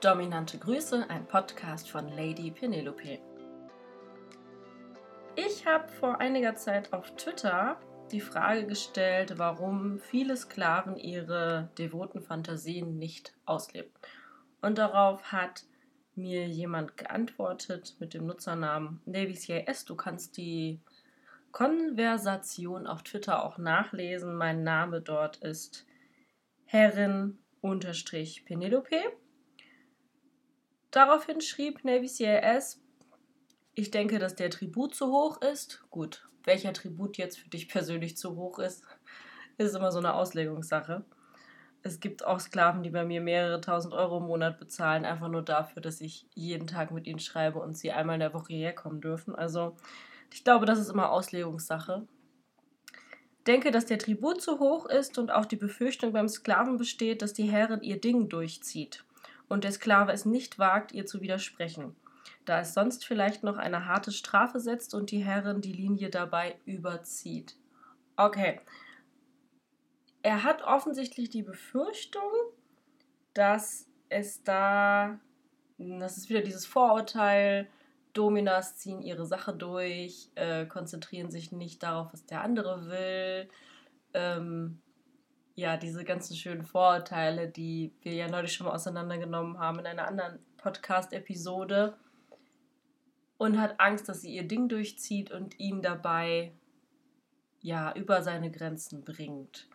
Dominante Grüße, ein Podcast von Lady Penelope. Ich habe vor einiger Zeit auf Twitter die Frage gestellt, warum viele Sklaven ihre devoten Fantasien nicht ausleben. Und darauf hat mir jemand geantwortet mit dem Nutzernamen NavyCIS. Du kannst die Konversation auf Twitter auch nachlesen. Mein Name dort ist Herrin-Penelope. Daraufhin schrieb NavyCIS, ich denke, dass der Tribut zu hoch ist. Gut, welcher Tribut jetzt für dich persönlich zu hoch ist, ist immer so eine Auslegungssache. Es gibt auch Sklaven, die bei mir mehrere tausend Euro im Monat bezahlen, einfach nur dafür, dass ich jeden Tag mit ihnen schreibe und sie einmal in der Woche herkommen dürfen. Also ich glaube, das ist immer Auslegungssache. Denke, dass der Tribut zu hoch ist und auch die Befürchtung beim Sklaven besteht, dass die Herrin ihr Ding durchzieht und der Sklave es nicht wagt, ihr zu widersprechen, da es sonst vielleicht noch eine harte Strafe setzt und die Herrin die Linie dabei überzieht. Okay, er hat offensichtlich die Befürchtung, dass es da, das ist wieder dieses Vorurteil, Dominas ziehen ihre Sache durch, äh, konzentrieren sich nicht darauf, was der andere will. Ähm, ja, diese ganzen schönen Vorurteile, die wir ja neulich schon mal auseinandergenommen haben in einer anderen Podcast-Episode. Und hat Angst, dass sie ihr Ding durchzieht und ihn dabei ja über seine Grenzen bringt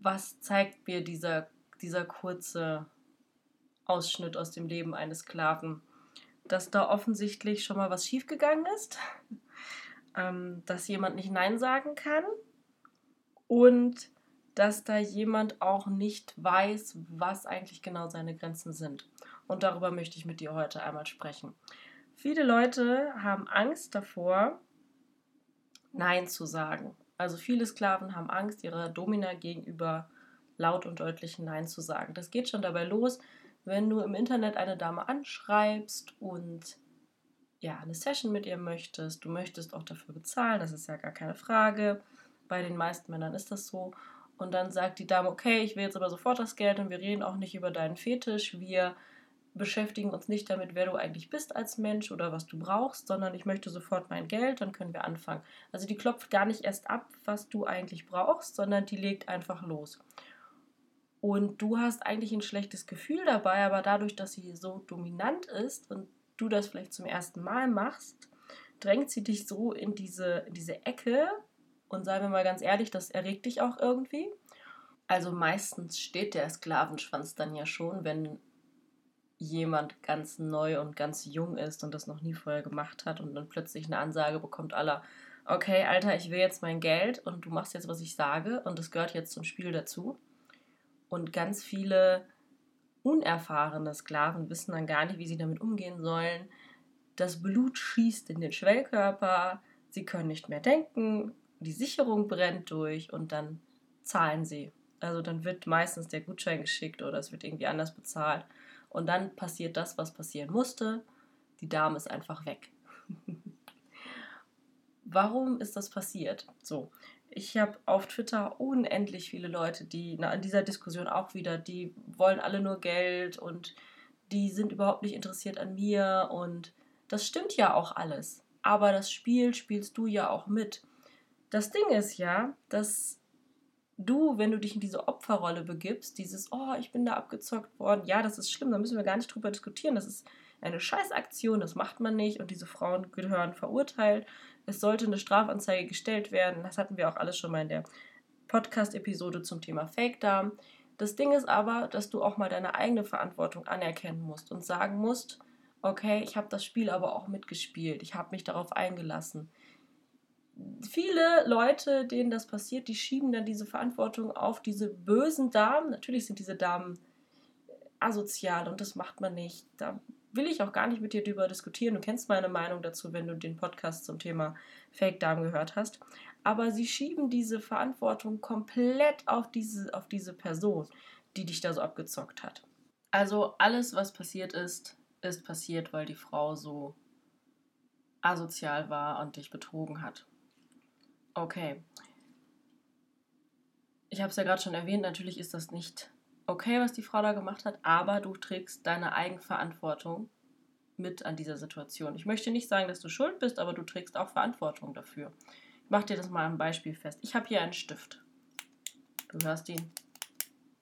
was zeigt mir dieser, dieser kurze Ausschnitt aus dem Leben eines Sklaven? Dass da offensichtlich schon mal was schiefgegangen ist, ähm, dass jemand nicht Nein sagen kann und dass da jemand auch nicht weiß, was eigentlich genau seine Grenzen sind. Und darüber möchte ich mit dir heute einmal sprechen. Viele Leute haben Angst davor, Nein zu sagen. Also viele Sklaven haben Angst, ihrer Domina gegenüber laut und deutlich Nein zu sagen. Das geht schon dabei los, wenn du im Internet eine Dame anschreibst und ja, eine Session mit ihr möchtest. Du möchtest auch dafür bezahlen, das ist ja gar keine Frage. Bei den meisten Männern ist das so. Und dann sagt die Dame, okay, ich will jetzt aber sofort das Geld und wir reden auch nicht über deinen Fetisch. Wir beschäftigen uns nicht damit, wer du eigentlich bist als Mensch oder was du brauchst, sondern ich möchte sofort mein Geld, dann können wir anfangen. Also die klopft gar nicht erst ab, was du eigentlich brauchst, sondern die legt einfach los. Und du hast eigentlich ein schlechtes Gefühl dabei, aber dadurch, dass sie so dominant ist und du das vielleicht zum ersten Mal machst, drängt sie dich so in diese, in diese Ecke und seien wir mal ganz ehrlich, das erregt dich auch irgendwie. Also meistens steht der Sklavenschwanz dann ja schon, wenn jemand ganz neu und ganz jung ist und das noch nie vorher gemacht hat und dann plötzlich eine Ansage bekommt aller, okay, Alter, ich will jetzt mein Geld und du machst jetzt, was ich sage und das gehört jetzt zum Spiel dazu. Und ganz viele unerfahrene Sklaven wissen dann gar nicht, wie sie damit umgehen sollen. Das Blut schießt in den Schwellkörper, sie können nicht mehr denken, die Sicherung brennt durch und dann zahlen sie. Also dann wird meistens der Gutschein geschickt oder es wird irgendwie anders bezahlt. Und dann passiert das, was passieren musste. Die Dame ist einfach weg. Warum ist das passiert? So, ich habe auf Twitter unendlich viele Leute, die na, in dieser Diskussion auch wieder, die wollen alle nur Geld und die sind überhaupt nicht interessiert an mir und das stimmt ja auch alles. Aber das Spiel spielst du ja auch mit. Das Ding ist ja, dass du, wenn du dich in diese Opferrolle begibst, dieses, oh, ich bin da abgezockt worden, ja, das ist schlimm, da müssen wir gar nicht drüber diskutieren, das ist eine Scheißaktion, das macht man nicht und diese Frauen gehören verurteilt. Es sollte eine Strafanzeige gestellt werden, das hatten wir auch alles schon mal in der Podcast-Episode zum Thema Fake-Darm. Das Ding ist aber, dass du auch mal deine eigene Verantwortung anerkennen musst und sagen musst, okay, ich habe das Spiel aber auch mitgespielt, ich habe mich darauf eingelassen viele Leute, denen das passiert, die schieben dann diese Verantwortung auf diese bösen Damen. Natürlich sind diese Damen asozial und das macht man nicht. Da will ich auch gar nicht mit dir drüber diskutieren. Du kennst meine Meinung dazu, wenn du den Podcast zum Thema Fake Damen gehört hast. Aber sie schieben diese Verantwortung komplett auf diese, auf diese Person, die dich da so abgezockt hat. Also alles, was passiert ist, ist passiert, weil die Frau so asozial war und dich betrogen hat. Okay. Ich habe es ja gerade schon erwähnt, natürlich ist das nicht okay, was die Frau da gemacht hat, aber du trägst deine Eigenverantwortung mit an dieser Situation. Ich möchte nicht sagen, dass du schuld bist, aber du trägst auch Verantwortung dafür. Ich mache dir das mal am Beispiel fest. Ich habe hier einen Stift. Du hörst ihn.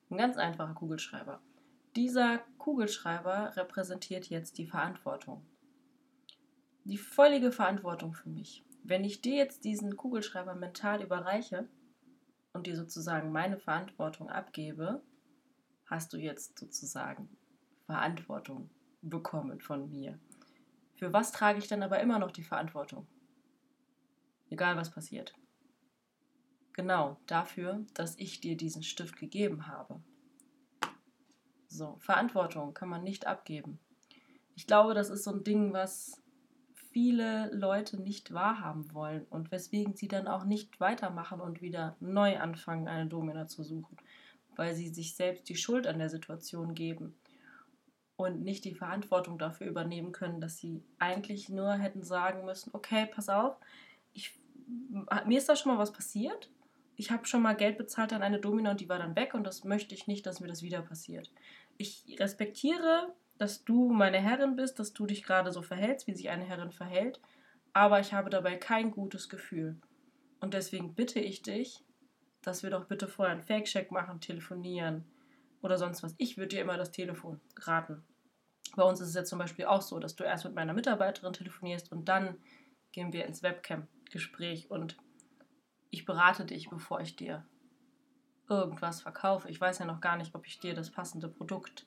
Ein ganz einfacher Kugelschreiber. Dieser Kugelschreiber repräsentiert jetzt die Verantwortung. Die völlige Verantwortung für mich. Wenn ich dir jetzt diesen Kugelschreiber mental überreiche und dir sozusagen meine Verantwortung abgebe, hast du jetzt sozusagen Verantwortung bekommen von mir. Für was trage ich dann aber immer noch die Verantwortung? Egal was passiert. Genau dafür, dass ich dir diesen Stift gegeben habe. So, Verantwortung kann man nicht abgeben. Ich glaube, das ist so ein Ding, was viele Leute nicht wahrhaben wollen und weswegen sie dann auch nicht weitermachen und wieder neu anfangen, eine Domina zu suchen, weil sie sich selbst die Schuld an der Situation geben und nicht die Verantwortung dafür übernehmen können, dass sie eigentlich nur hätten sagen müssen, okay, pass auf, ich, mir ist da schon mal was passiert. Ich habe schon mal Geld bezahlt an eine Domina und die war dann weg und das möchte ich nicht, dass mir das wieder passiert. Ich respektiere, dass du meine Herrin bist, dass du dich gerade so verhältst, wie sich eine Herrin verhält, aber ich habe dabei kein gutes Gefühl. Und deswegen bitte ich dich, dass wir doch bitte vorher einen Fake-Check machen, telefonieren, oder sonst was. Ich würde dir immer das Telefon raten. Bei uns ist es jetzt zum Beispiel auch so, dass du erst mit meiner Mitarbeiterin telefonierst und dann gehen wir ins Webcam-Gespräch und ich berate dich, bevor ich dir irgendwas verkaufe. Ich weiß ja noch gar nicht, ob ich dir das passende Produkt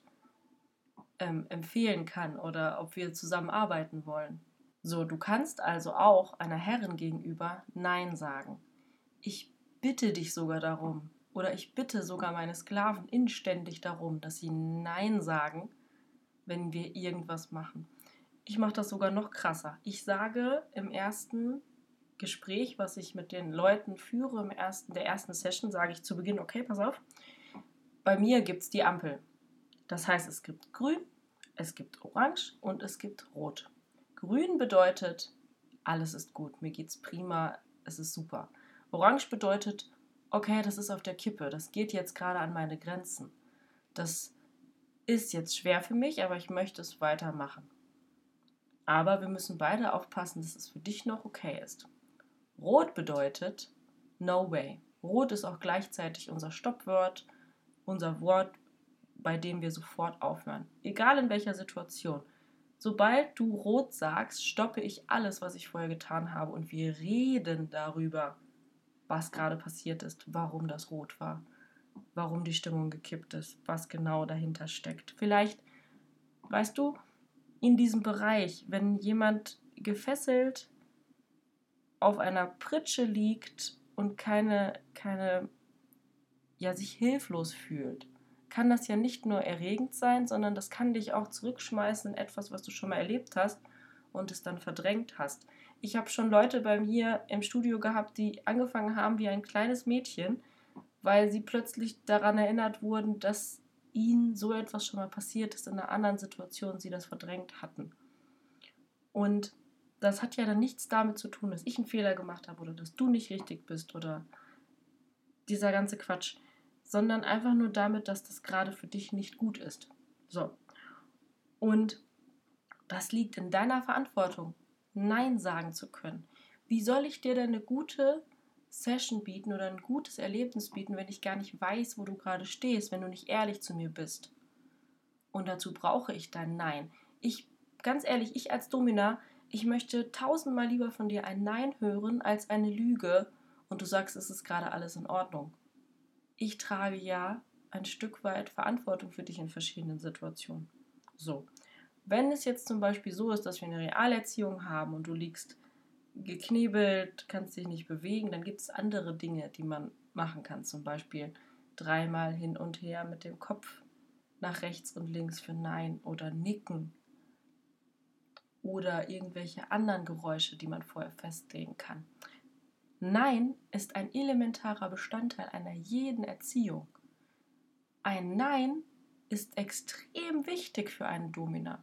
ähm, empfehlen kann oder ob wir zusammenarbeiten wollen. So, du kannst also auch einer Herrin gegenüber Nein sagen. Ich bitte dich sogar darum, oder ich bitte sogar meine Sklaven inständig darum, dass sie Nein sagen, wenn wir irgendwas machen. Ich mache das sogar noch krasser. Ich sage im ersten Gespräch, was ich mit den Leuten führe, im ersten, der ersten Session, sage ich zu Beginn, okay, pass auf, bei mir gibt es die Ampel. Das heißt, es gibt grün, es gibt orange und es gibt rot. Grün bedeutet, alles ist gut, mir geht's prima, es ist super. Orange bedeutet, okay, das ist auf der Kippe, das geht jetzt gerade an meine Grenzen. Das ist jetzt schwer für mich, aber ich möchte es weitermachen. Aber wir müssen beide aufpassen, dass es für dich noch okay ist. Rot bedeutet no way. Rot ist auch gleichzeitig unser Stoppwort, unser Wort, bei dem wir sofort aufhören. Egal in welcher Situation. Sobald du rot sagst, stoppe ich alles, was ich vorher getan habe und wir reden darüber, was gerade passiert ist, warum das rot war, warum die Stimmung gekippt ist, was genau dahinter steckt. Vielleicht, weißt du, in diesem Bereich, wenn jemand gefesselt auf einer Pritsche liegt und keine, keine, ja, sich hilflos fühlt, kann das ja nicht nur erregend sein, sondern das kann dich auch zurückschmeißen in etwas, was du schon mal erlebt hast und es dann verdrängt hast. Ich habe schon Leute bei mir im Studio gehabt, die angefangen haben wie ein kleines Mädchen, weil sie plötzlich daran erinnert wurden, dass ihnen so etwas schon mal passiert ist in einer anderen Situation, sie das verdrängt hatten. Und das hat ja dann nichts damit zu tun, dass ich einen Fehler gemacht habe oder dass du nicht richtig bist oder dieser ganze Quatsch, sondern einfach nur damit, dass das gerade für dich nicht gut ist. So. Und das liegt in deiner Verantwortung. Nein sagen zu können. Wie soll ich dir denn eine gute Session bieten oder ein gutes Erlebnis bieten, wenn ich gar nicht weiß, wo du gerade stehst, wenn du nicht ehrlich zu mir bist? Und dazu brauche ich dein Nein. Ich, ganz ehrlich, ich als Domina, ich möchte tausendmal lieber von dir ein Nein hören als eine Lüge und du sagst, es ist gerade alles in Ordnung. Ich trage ja ein Stück weit Verantwortung für dich in verschiedenen Situationen. So, wenn es jetzt zum Beispiel so ist, dass wir eine Realerziehung haben und du liegst geknebelt, kannst dich nicht bewegen, dann gibt es andere Dinge, die man machen kann. Zum Beispiel dreimal hin und her mit dem Kopf nach rechts und links für Nein oder Nicken oder irgendwelche anderen Geräusche, die man vorher festlegen kann. Nein ist ein elementarer Bestandteil einer jeden Erziehung. Ein Nein ist extrem wichtig für einen Dominant.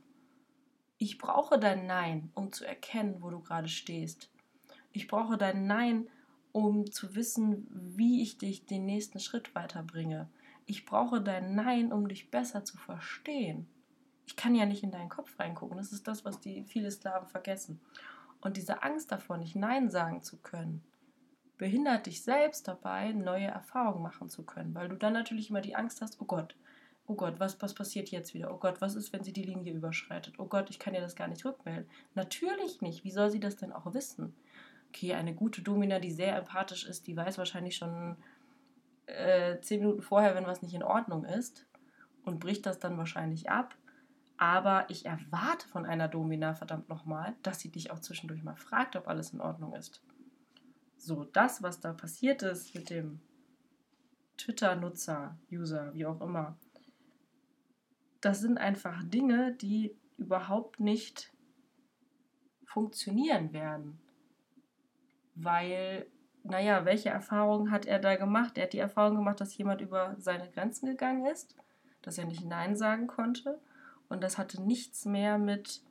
Ich brauche dein Nein, um zu erkennen, wo du gerade stehst. Ich brauche dein Nein, um zu wissen, wie ich dich den nächsten Schritt weiterbringe. Ich brauche dein Nein, um dich besser zu verstehen. Ich kann ja nicht in deinen Kopf reingucken. Das ist das, was die viele Sklaven vergessen. Und diese Angst davor, nicht Nein sagen zu können, behindert dich selbst dabei, neue Erfahrungen machen zu können, weil du dann natürlich immer die Angst hast, oh Gott, oh Gott, was, was passiert jetzt wieder? Oh Gott, was ist, wenn sie die Linie überschreitet? Oh Gott, ich kann ihr das gar nicht rückmelden. Natürlich nicht. Wie soll sie das denn auch wissen? Okay, eine gute Domina, die sehr empathisch ist, die weiß wahrscheinlich schon äh, zehn Minuten vorher, wenn was nicht in Ordnung ist und bricht das dann wahrscheinlich ab. Aber ich erwarte von einer Domina verdammt nochmal, dass sie dich auch zwischendurch mal fragt, ob alles in Ordnung ist. So, das, was da passiert ist mit dem Twitter-Nutzer, User, wie auch immer, das sind einfach Dinge, die überhaupt nicht funktionieren werden. Weil, naja, welche Erfahrungen hat er da gemacht? Er hat die Erfahrung gemacht, dass jemand über seine Grenzen gegangen ist, dass er nicht Nein sagen konnte. Und das hatte nichts mehr mit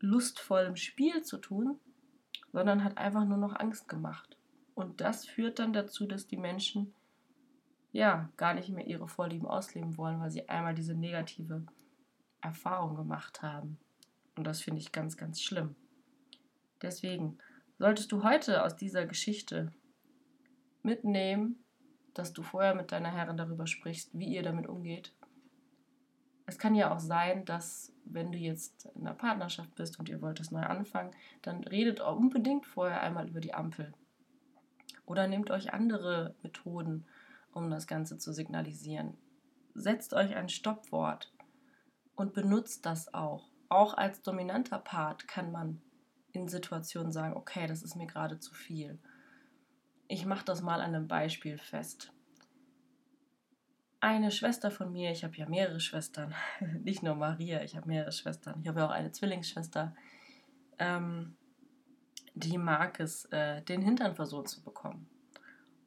lustvollem Spiel zu tun, sondern hat einfach nur noch Angst gemacht. Und das führt dann dazu, dass die Menschen ja gar nicht mehr ihre Vorlieben ausleben wollen, weil sie einmal diese negative Erfahrung gemacht haben. Und das finde ich ganz, ganz schlimm. Deswegen solltest du heute aus dieser Geschichte mitnehmen, dass du vorher mit deiner Herrin darüber sprichst, wie ihr damit umgeht. Es kann ja auch sein, dass wenn du jetzt in einer Partnerschaft bist und ihr wollt es neu anfangen, dann redet unbedingt vorher einmal über die Ampel. Oder nehmt euch andere Methoden, um das Ganze zu signalisieren. Setzt euch ein Stoppwort und benutzt das auch. Auch als dominanter Part kann man in Situationen sagen, okay, das ist mir gerade zu viel. Ich mache das mal an einem Beispiel fest. Eine Schwester von mir, ich habe ja mehrere Schwestern, nicht nur Maria, ich habe mehrere Schwestern. Ich habe ja auch eine Zwillingsschwester. Ähm, die mag es, äh, den Hintern versohlt zu bekommen.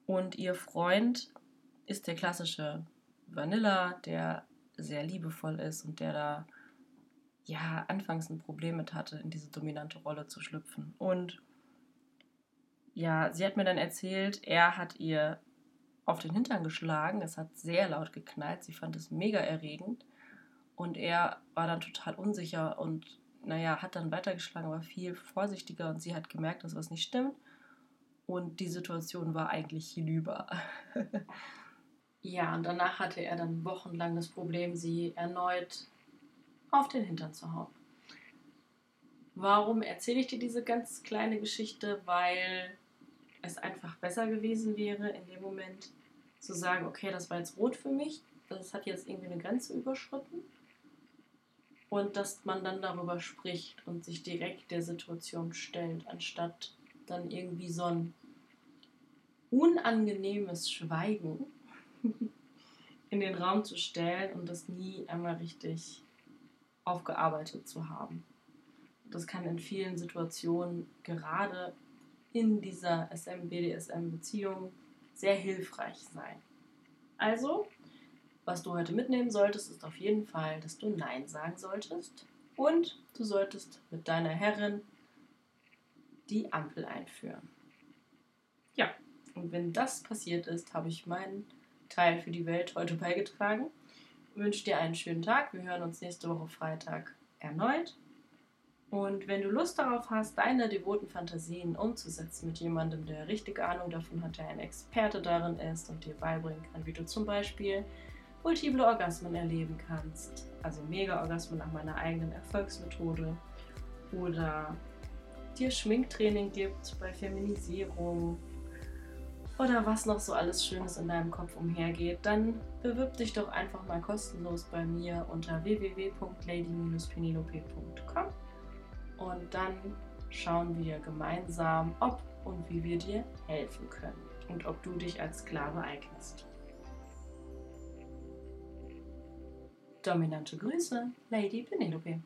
Und ihr Freund ist der klassische Vanilla, der sehr liebevoll ist und der da ja anfangs ein Problem mit hatte, in diese dominante Rolle zu schlüpfen. Und ja, sie hat mir dann erzählt, er hat ihr auf den Hintern geschlagen. Es hat sehr laut geknallt. Sie fand es mega erregend. Und er war dann total unsicher und, naja, hat dann weitergeschlagen, aber viel vorsichtiger. Und sie hat gemerkt, dass was nicht stimmt. Und die Situation war eigentlich hinüber. Ja, und danach hatte er dann wochenlang das Problem, sie erneut auf den Hintern zu hauen. Warum erzähle ich dir diese ganz kleine Geschichte? Weil es einfach besser gewesen wäre, in dem Moment zu sagen, okay, das war jetzt rot für mich, das hat jetzt irgendwie eine Grenze überschritten. Und dass man dann darüber spricht und sich direkt der Situation stellt, anstatt dann irgendwie so ein unangenehmes Schweigen in den Raum zu stellen und das nie einmal richtig aufgearbeitet zu haben. Das kann in vielen Situationen gerade in dieser SM-BDSM-Beziehung sehr hilfreich sein. Also, was du heute mitnehmen solltest, ist auf jeden Fall, dass du Nein sagen solltest und du solltest mit deiner Herrin die Ampel einführen. Ja, und wenn das passiert ist, habe ich meinen Teil für die Welt heute beigetragen. Ich wünsche dir einen schönen Tag. Wir hören uns nächste Woche Freitag erneut. Und wenn du Lust darauf hast, deine devoten Fantasien umzusetzen mit jemandem, der richtig Ahnung davon hat, der ein Experte darin ist und dir beibringen kann, wie du zum Beispiel multiple Orgasmen erleben kannst, also Mega-Orgasmen nach meiner eigenen Erfolgsmethode, oder dir Schminktraining gibt bei Feminisierung oder was noch so alles Schönes in deinem Kopf umhergeht, dann bewirb dich doch einfach mal kostenlos bei mir unter www.lady-penelope.com und dann schauen wir gemeinsam, ob und wie wir dir helfen können und ob du dich als Sklave eignest. Dominante Grüße, Lady Penelope.